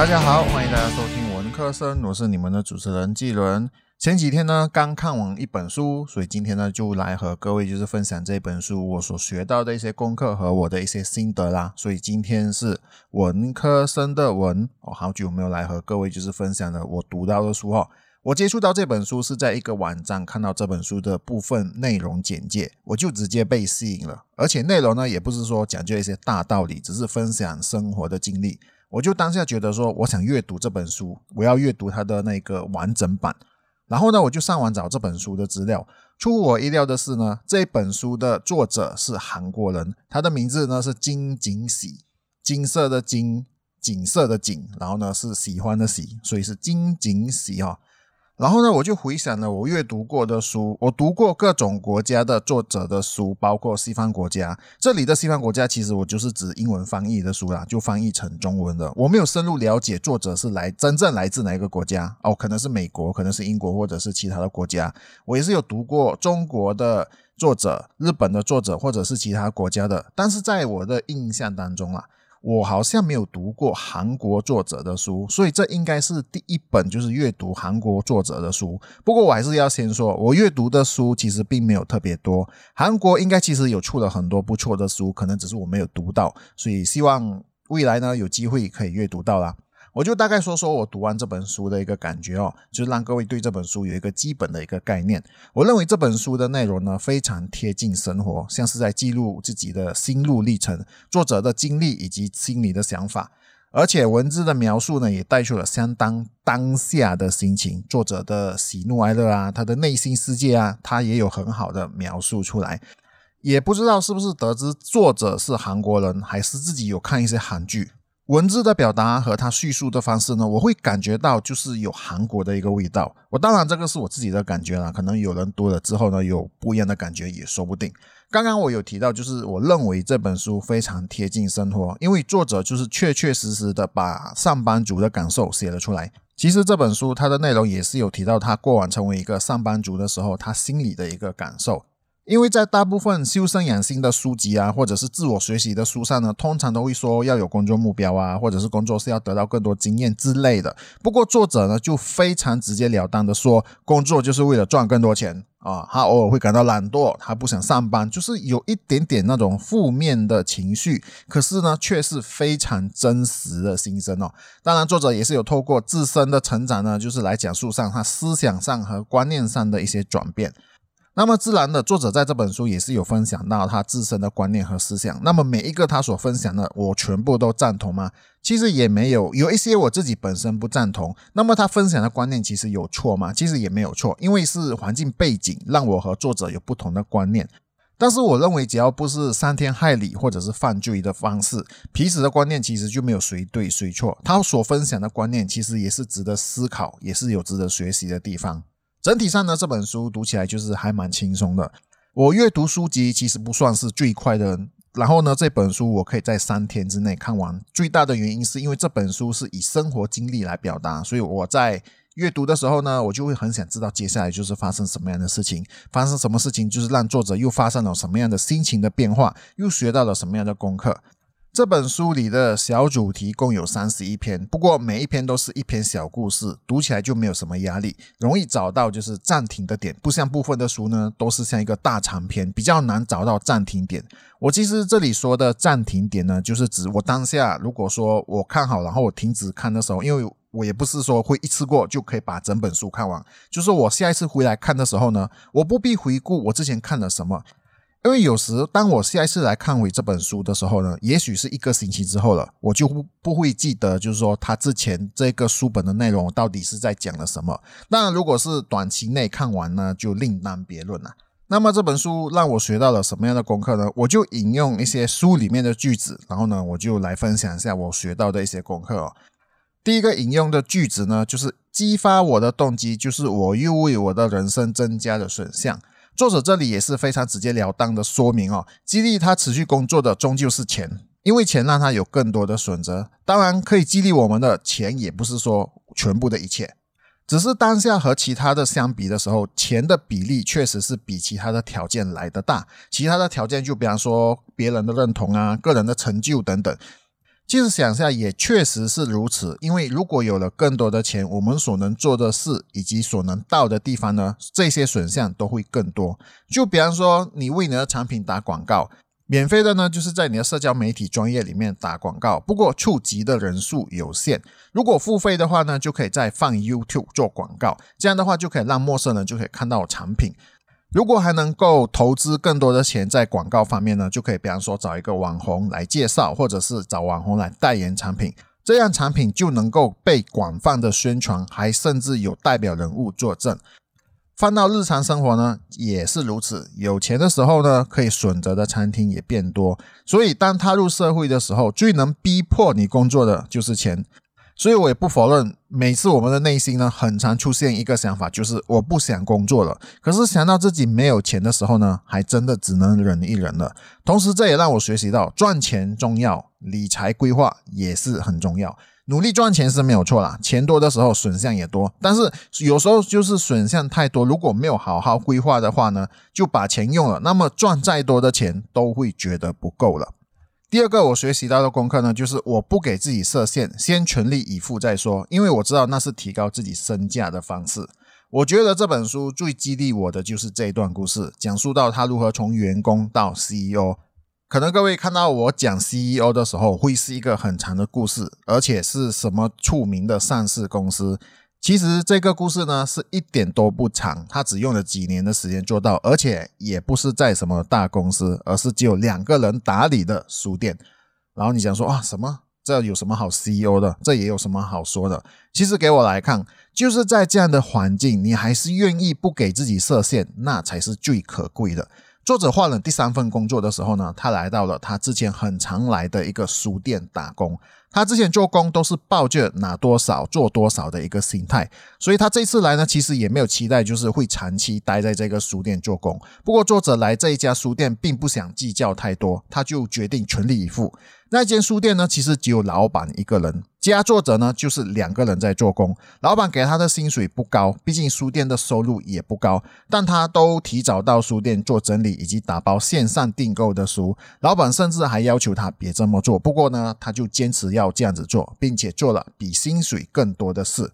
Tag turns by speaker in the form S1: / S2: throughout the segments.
S1: 大家好，欢迎大家收听文科生，我是你们的主持人季伦。前几天呢，刚看完一本书，所以今天呢，就来和各位就是分享这本书我所学到的一些功课和我的一些心得啦。所以今天是文科生的文，我好久没有来和各位就是分享了我读到的书哈。我接触到这本书是在一个网站看到这本书的部分内容简介，我就直接被吸引了。而且内容呢，也不是说讲究一些大道理，只是分享生活的经历。我就当下觉得说，我想阅读这本书，我要阅读它的那个完整版。然后呢，我就上网找这本书的资料。出乎我意料的是呢，这本书的作者是韩国人，他的名字呢是金景喜，金色的金，景色的景，然后呢是喜欢的喜，所以是金景喜哈。然后呢，我就回想了我阅读过的书，我读过各种国家的作者的书，包括西方国家。这里的西方国家，其实我就是指英文翻译的书啦，就翻译成中文的。我没有深入了解作者是来真正来自哪一个国家哦，可能是美国，可能是英国，或者是其他的国家。我也是有读过中国的作者、日本的作者，或者是其他国家的。但是在我的印象当中啊。我好像没有读过韩国作者的书，所以这应该是第一本就是阅读韩国作者的书。不过我还是要先说，我阅读的书其实并没有特别多。韩国应该其实有出了很多不错的书，可能只是我没有读到，所以希望未来呢有机会可以阅读到啦。我就大概说说我读完这本书的一个感觉哦，就是让各位对这本书有一个基本的一个概念。我认为这本书的内容呢非常贴近生活，像是在记录自己的心路历程、作者的经历以及心里的想法，而且文字的描述呢也带出了相当当下的心情，作者的喜怒哀乐啊，他的内心世界啊，他也有很好的描述出来。也不知道是不是得知作者是韩国人，还是自己有看一些韩剧。文字的表达和他叙述的方式呢，我会感觉到就是有韩国的一个味道。我当然这个是我自己的感觉啦，可能有人读了之后呢有不一样的感觉也说不定。刚刚我有提到，就是我认为这本书非常贴近生活，因为作者就是确确实实的把上班族的感受写了出来。其实这本书它的内容也是有提到他过往成为一个上班族的时候，他心里的一个感受。因为在大部分修身养性的书籍啊，或者是自我学习的书上呢，通常都会说要有工作目标啊，或者是工作是要得到更多经验之类的。不过作者呢就非常直截了当的说，工作就是为了赚更多钱啊。他偶尔会感到懒惰，他不想上班，就是有一点点那种负面的情绪。可是呢，却是非常真实的心声哦。当然，作者也是有透过自身的成长呢，就是来讲述上他思想上和观念上的一些转变。那么自然的，作者在这本书也是有分享到他自身的观念和思想。那么每一个他所分享的，我全部都赞同吗？其实也没有，有一些我自己本身不赞同。那么他分享的观念其实有错吗？其实也没有错，因为是环境背景让我和作者有不同的观念。但是我认为，只要不是伤天害理或者是犯罪的方式，彼此的观念其实就没有谁对谁错。他所分享的观念其实也是值得思考，也是有值得学习的地方。整体上呢，这本书读起来就是还蛮轻松的。我阅读书籍其实不算是最快的，然后呢，这本书我可以在三天之内看完。最大的原因是因为这本书是以生活经历来表达，所以我在阅读的时候呢，我就会很想知道接下来就是发生什么样的事情，发生什么事情就是让作者又发生了什么样的心情的变化，又学到了什么样的功课。这本书里的小主题共有三十一篇，不过每一篇都是一篇小故事，读起来就没有什么压力，容易找到就是暂停的点。不像部分的书呢，都是像一个大长篇，比较难找到暂停点。我其实这里说的暂停点呢，就是指我当下如果说我看好，然后我停止看的时候，因为我也不是说会一次过就可以把整本书看完，就是我下一次回来看的时候呢，我不必回顾我之前看了什么。因为有时当我下一次来看回这本书的时候呢，也许是一个星期之后了，我就不不会记得，就是说他之前这个书本的内容到底是在讲了什么。当然，如果是短期内看完呢，就另当别论了。那么这本书让我学到了什么样的功课呢？我就引用一些书里面的句子，然后呢，我就来分享一下我学到的一些功课哦。第一个引用的句子呢，就是激发我的动机，就是我又为我的人生增加了选项。作者这里也是非常直截了当的说明哦，激励他持续工作的终究是钱，因为钱让他有更多的选择。当然，可以激励我们的钱也不是说全部的一切，只是当下和其他的相比的时候，钱的比例确实是比其他的条件来的大。其他的条件就比方说别人的认同啊、个人的成就等等。其实想下也确实是如此，因为如果有了更多的钱，我们所能做的事以及所能到的地方呢，这些选项都会更多。就比方说，你为你的产品打广告，免费的呢，就是在你的社交媒体专业里面打广告，不过触及的人数有限。如果付费的话呢，就可以再放 YouTube 做广告，这样的话就可以让陌生人就可以看到产品。如果还能够投资更多的钱在广告方面呢，就可以比方说找一个网红来介绍，或者是找网红来代言产品，这样产品就能够被广泛的宣传，还甚至有代表人物作证。放到日常生活呢，也是如此。有钱的时候呢，可以选择的餐厅也变多。所以当踏入社会的时候，最能逼迫你工作的就是钱。所以我也不否认，每次我们的内心呢，很常出现一个想法，就是我不想工作了。可是想到自己没有钱的时候呢，还真的只能忍一忍了。同时，这也让我学习到，赚钱重要，理财规划也是很重要。努力赚钱是没有错啦，钱多的时候选项也多，但是有时候就是选项太多，如果没有好好规划的话呢，就把钱用了，那么赚再多的钱都会觉得不够了。第二个我学习到的功课呢，就是我不给自己设限，先全力以赴再说，因为我知道那是提高自己身价的方式。我觉得这本书最激励我的就是这一段故事，讲述到他如何从员工到 CEO。可能各位看到我讲 CEO 的时候，会是一个很长的故事，而且是什么出名的上市公司。其实这个故事呢是一点都不长，他只用了几年的时间做到，而且也不是在什么大公司，而是只有两个人打理的书店。然后你想说啊，什么？这有什么好 CEO 的？这也有什么好说的？其实给我来看，就是在这样的环境，你还是愿意不给自己设限，那才是最可贵的。作者换了第三份工作的时候呢，他来到了他之前很常来的一个书店打工。他之前做工都是抱着拿多少做多少的一个心态，所以他这次来呢，其实也没有期待就是会长期待在这个书店做工。不过作者来这一家书店并不想计较太多，他就决定全力以赴。那间书店呢，其实只有老板一个人，其他作者呢就是两个人在做工。老板给他的薪水不高，毕竟书店的收入也不高，但他都提早到书店做整理以及打包线上订购的书。老板甚至还要求他别这么做，不过呢，他就坚持要这样子做，并且做了比薪水更多的事。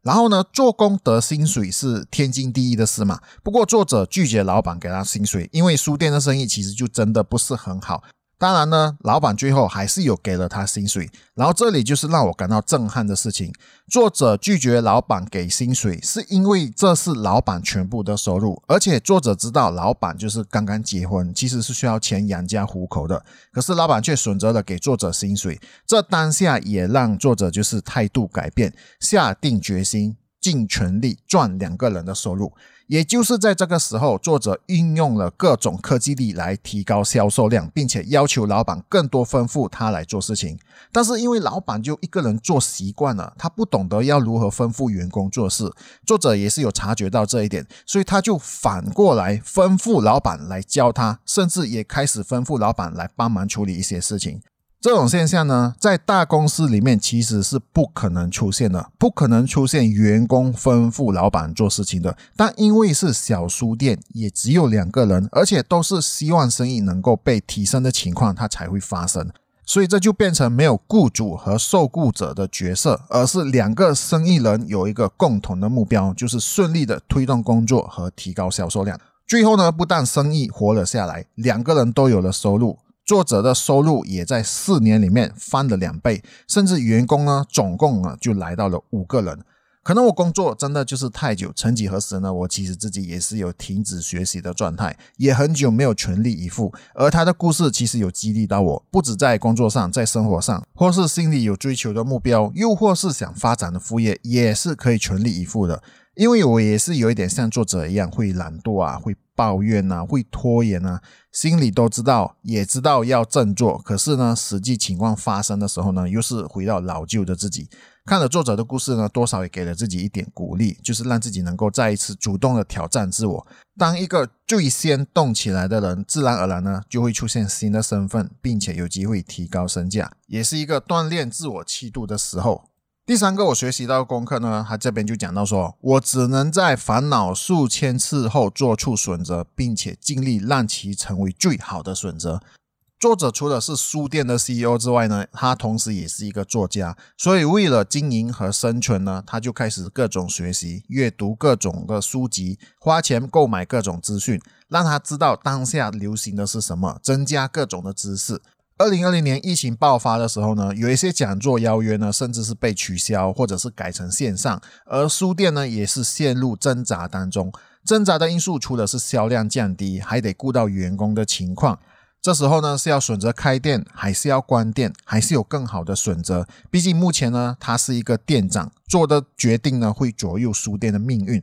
S1: 然后呢，做工得薪水是天经地义的事嘛。不过作者拒绝老板给他薪水，因为书店的生意其实就真的不是很好。当然呢，老板最后还是有给了他薪水。然后这里就是让我感到震撼的事情：作者拒绝老板给薪水，是因为这是老板全部的收入，而且作者知道老板就是刚刚结婚，其实是需要钱养家糊口的。可是老板却选择了给作者薪水，这当下也让作者就是态度改变，下定决心尽全力赚两个人的收入。也就是在这个时候，作者运用了各种科技力来提高销售量，并且要求老板更多吩咐他来做事情。但是因为老板就一个人做习惯了，他不懂得要如何吩咐员工做事。作者也是有察觉到这一点，所以他就反过来吩咐老板来教他，甚至也开始吩咐老板来帮忙处理一些事情。这种现象呢，在大公司里面其实是不可能出现的，不可能出现员工吩咐老板做事情的。但因为是小书店，也只有两个人，而且都是希望生意能够被提升的情况，它才会发生。所以这就变成没有雇主和受雇者的角色，而是两个生意人有一个共同的目标，就是顺利的推动工作和提高销售量。最后呢，不但生意活了下来，两个人都有了收入。作者的收入也在四年里面翻了两倍，甚至员工呢，总共啊就来到了五个人。可能我工作真的就是太久，曾几何时呢，我其实自己也是有停止学习的状态，也很久没有全力以赴。而他的故事其实有激励到我，不止在工作上，在生活上，或是心里有追求的目标，又或是想发展的副业，也是可以全力以赴的。因为我也是有一点像作者一样，会懒惰啊，会抱怨啊，会拖延啊，心里都知道，也知道要振作，可是呢，实际情况发生的时候呢，又是回到老旧的自己。看了作者的故事呢，多少也给了自己一点鼓励，就是让自己能够再一次主动的挑战自我，当一个最先动起来的人，自然而然呢，就会出现新的身份，并且有机会提高身价，也是一个锻炼自我气度的时候。第三个我学习到的功课呢，他这边就讲到说，我只能在烦恼数千次后做出选择，并且尽力让其成为最好的选择。作者除了是书店的 CEO 之外呢，他同时也是一个作家，所以为了经营和生存呢，他就开始各种学习、阅读各种的书籍，花钱购买各种资讯，让他知道当下流行的是什么，增加各种的知识。二零二零年疫情爆发的时候呢，有一些讲座邀约呢，甚至是被取消或者是改成线上，而书店呢也是陷入挣扎当中。挣扎的因素除了是销量降低，还得顾到员工的情况。这时候呢，是要选择开店，还是要关店，还是有更好的选择？毕竟目前呢，他是一个店长做的决定呢，会左右书店的命运。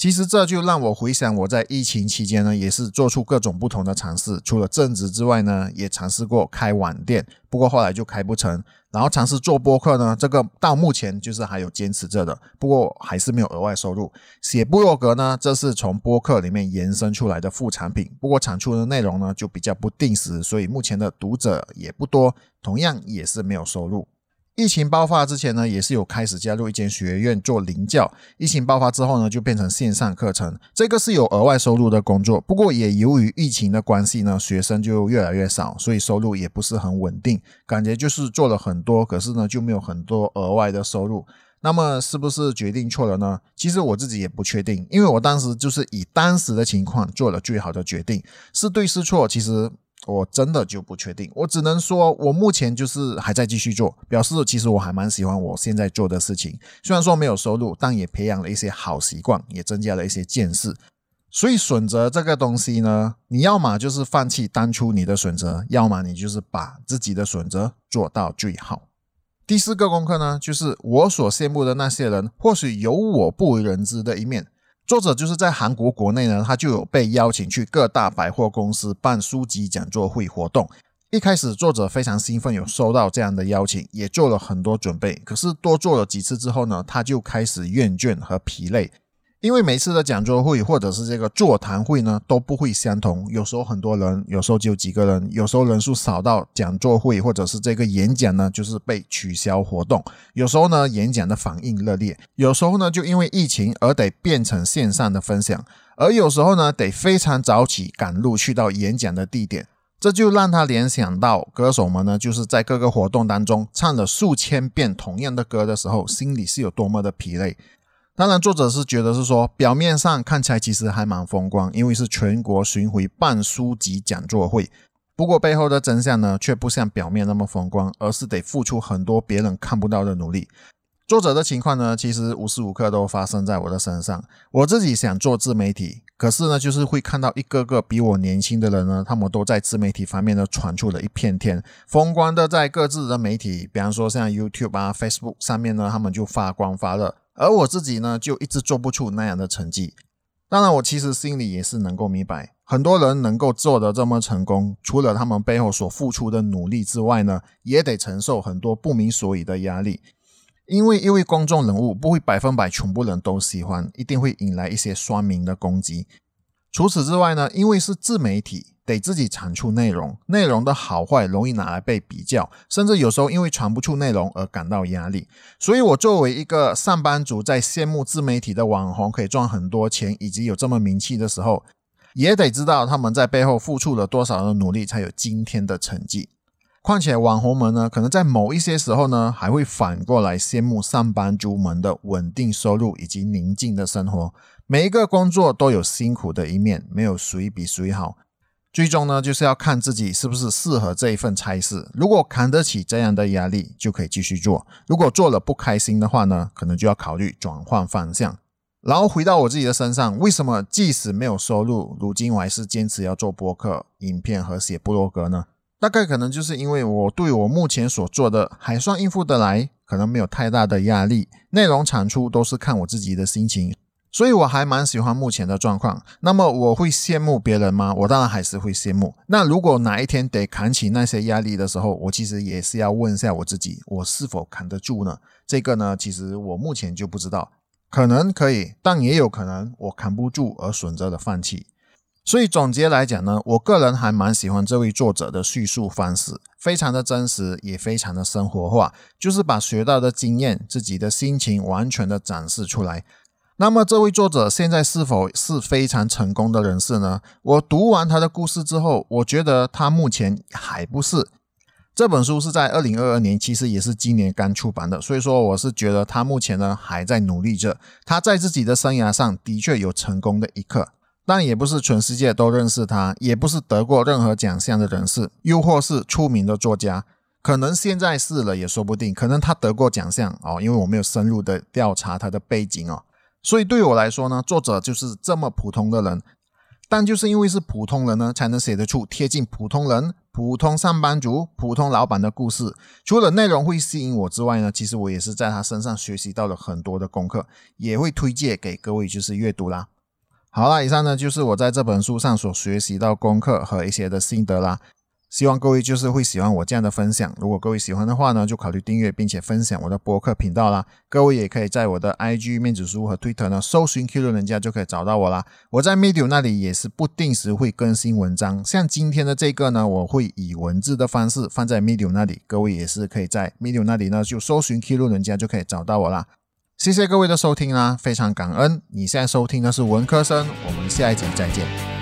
S1: 其实这就让我回想，我在疫情期间呢，也是做出各种不同的尝试。除了正职之外呢，也尝试过开网店，不过后来就开不成。然后尝试做播客呢，这个到目前就是还有坚持着的，不过还是没有额外收入。写部落格呢，这是从播客里面延伸出来的副产品，不过产出的内容呢就比较不定时，所以目前的读者也不多，同样也是没有收入。疫情爆发之前呢，也是有开始加入一间学院做临教。疫情爆发之后呢，就变成线上课程，这个是有额外收入的工作。不过也由于疫情的关系呢，学生就越来越少，所以收入也不是很稳定。感觉就是做了很多，可是呢就没有很多额外的收入。那么是不是决定错了呢？其实我自己也不确定，因为我当时就是以当时的情况做了最好的决定，是对是错，其实。我真的就不确定，我只能说，我目前就是还在继续做，表示其实我还蛮喜欢我现在做的事情。虽然说没有收入，但也培养了一些好习惯，也增加了一些见识。所以选择这个东西呢，你要么就是放弃当初你的选择，要么你就是把自己的选择做到最好。第四个功课呢，就是我所羡慕的那些人，或许有我不为人知的一面。作者就是在韩国国内呢，他就有被邀请去各大百货公司办书籍讲座会活动。一开始作者非常兴奋，有收到这样的邀请，也做了很多准备。可是多做了几次之后呢，他就开始厌倦和疲累。因为每次的讲座会或者是这个座谈会呢都不会相同，有时候很多人，有时候只有几个人，有时候人数少到讲座会或者是这个演讲呢就是被取消活动，有时候呢演讲的反应热烈，有时候呢就因为疫情而得变成线上的分享，而有时候呢得非常早起赶路去到演讲的地点，这就让他联想到歌手们呢就是在各个活动当中唱了数千遍同样的歌的时候，心里是有多么的疲累。当然，作者是觉得是说，表面上看起来其实还蛮风光，因为是全国巡回办书籍讲座会。不过背后的真相呢，却不像表面那么风光，而是得付出很多别人看不到的努力。作者的情况呢，其实无时无刻都发生在我的身上。我自己想做自媒体，可是呢，就是会看到一个个比我年轻的人呢，他们都在自媒体方面呢闯出了一片天，风光的在各自的媒体，比方说像 YouTube 啊、Facebook 上面呢，他们就发光发热。而我自己呢，就一直做不出那样的成绩。当然，我其实心里也是能够明白，很多人能够做得这么成功，除了他们背后所付出的努力之外呢，也得承受很多不明所以的压力。因为一位公众人物不会百分百全部人都喜欢，一定会引来一些酸民的攻击。除此之外呢，因为是自媒体。得自己产出内容，内容的好坏容易拿来被比较，甚至有时候因为传不出内容而感到压力。所以，我作为一个上班族，在羡慕自媒体的网红可以赚很多钱，以及有这么名气的时候，也得知道他们在背后付出了多少的努力，才有今天的成绩。况且，网红们呢，可能在某一些时候呢，还会反过来羡慕上班族们的稳定收入以及宁静的生活。每一个工作都有辛苦的一面，没有谁比谁好。最终呢，就是要看自己是不是适合这一份差事。如果扛得起这样的压力，就可以继续做；如果做了不开心的话呢，可能就要考虑转换方向。然后回到我自己的身上，为什么即使没有收入，如今我还是坚持要做播客、影片和写部落格呢？大概可能就是因为我对我目前所做的还算应付得来，可能没有太大的压力，内容产出都是看我自己的心情。所以我还蛮喜欢目前的状况。那么我会羡慕别人吗？我当然还是会羡慕。那如果哪一天得扛起那些压力的时候，我其实也是要问一下我自己，我是否扛得住呢？这个呢，其实我目前就不知道，可能可以，但也有可能我扛不住而选择了放弃。所以总结来讲呢，我个人还蛮喜欢这位作者的叙述方式，非常的真实，也非常的生活化，就是把学到的经验、自己的心情完全的展示出来。那么这位作者现在是否是非常成功的人士呢？我读完他的故事之后，我觉得他目前还不是。这本书是在二零二二年，其实也是今年刚出版的，所以说我是觉得他目前呢还在努力着。他在自己的生涯上的确有成功的一刻，但也不是全世界都认识他，也不是得过任何奖项的人士，又或是出名的作家。可能现在是了也说不定，可能他得过奖项哦，因为我没有深入的调查他的背景哦。所以对我来说呢，作者就是这么普通的人，但就是因为是普通人呢，才能写得出贴近普通人、普通上班族、普通老板的故事。除了内容会吸引我之外呢，其实我也是在他身上学习到了很多的功课，也会推荐给各位就是阅读啦。好啦，以上呢就是我在这本书上所学习到功课和一些的心得啦。希望各位就是会喜欢我这样的分享。如果各位喜欢的话呢，就考虑订阅并且分享我的播客频道啦。各位也可以在我的 IG 面子书和 Twitter 呢搜寻 Q 人家就可以找到我啦。我在 Medium 那里也是不定时会更新文章，像今天的这个呢，我会以文字的方式放在 Medium 那里。各位也是可以在 Medium 那里呢就搜寻 Q 人家就可以找到我啦。谢谢各位的收听啦，非常感恩。你现在收听的是文科生，我们下一集再见。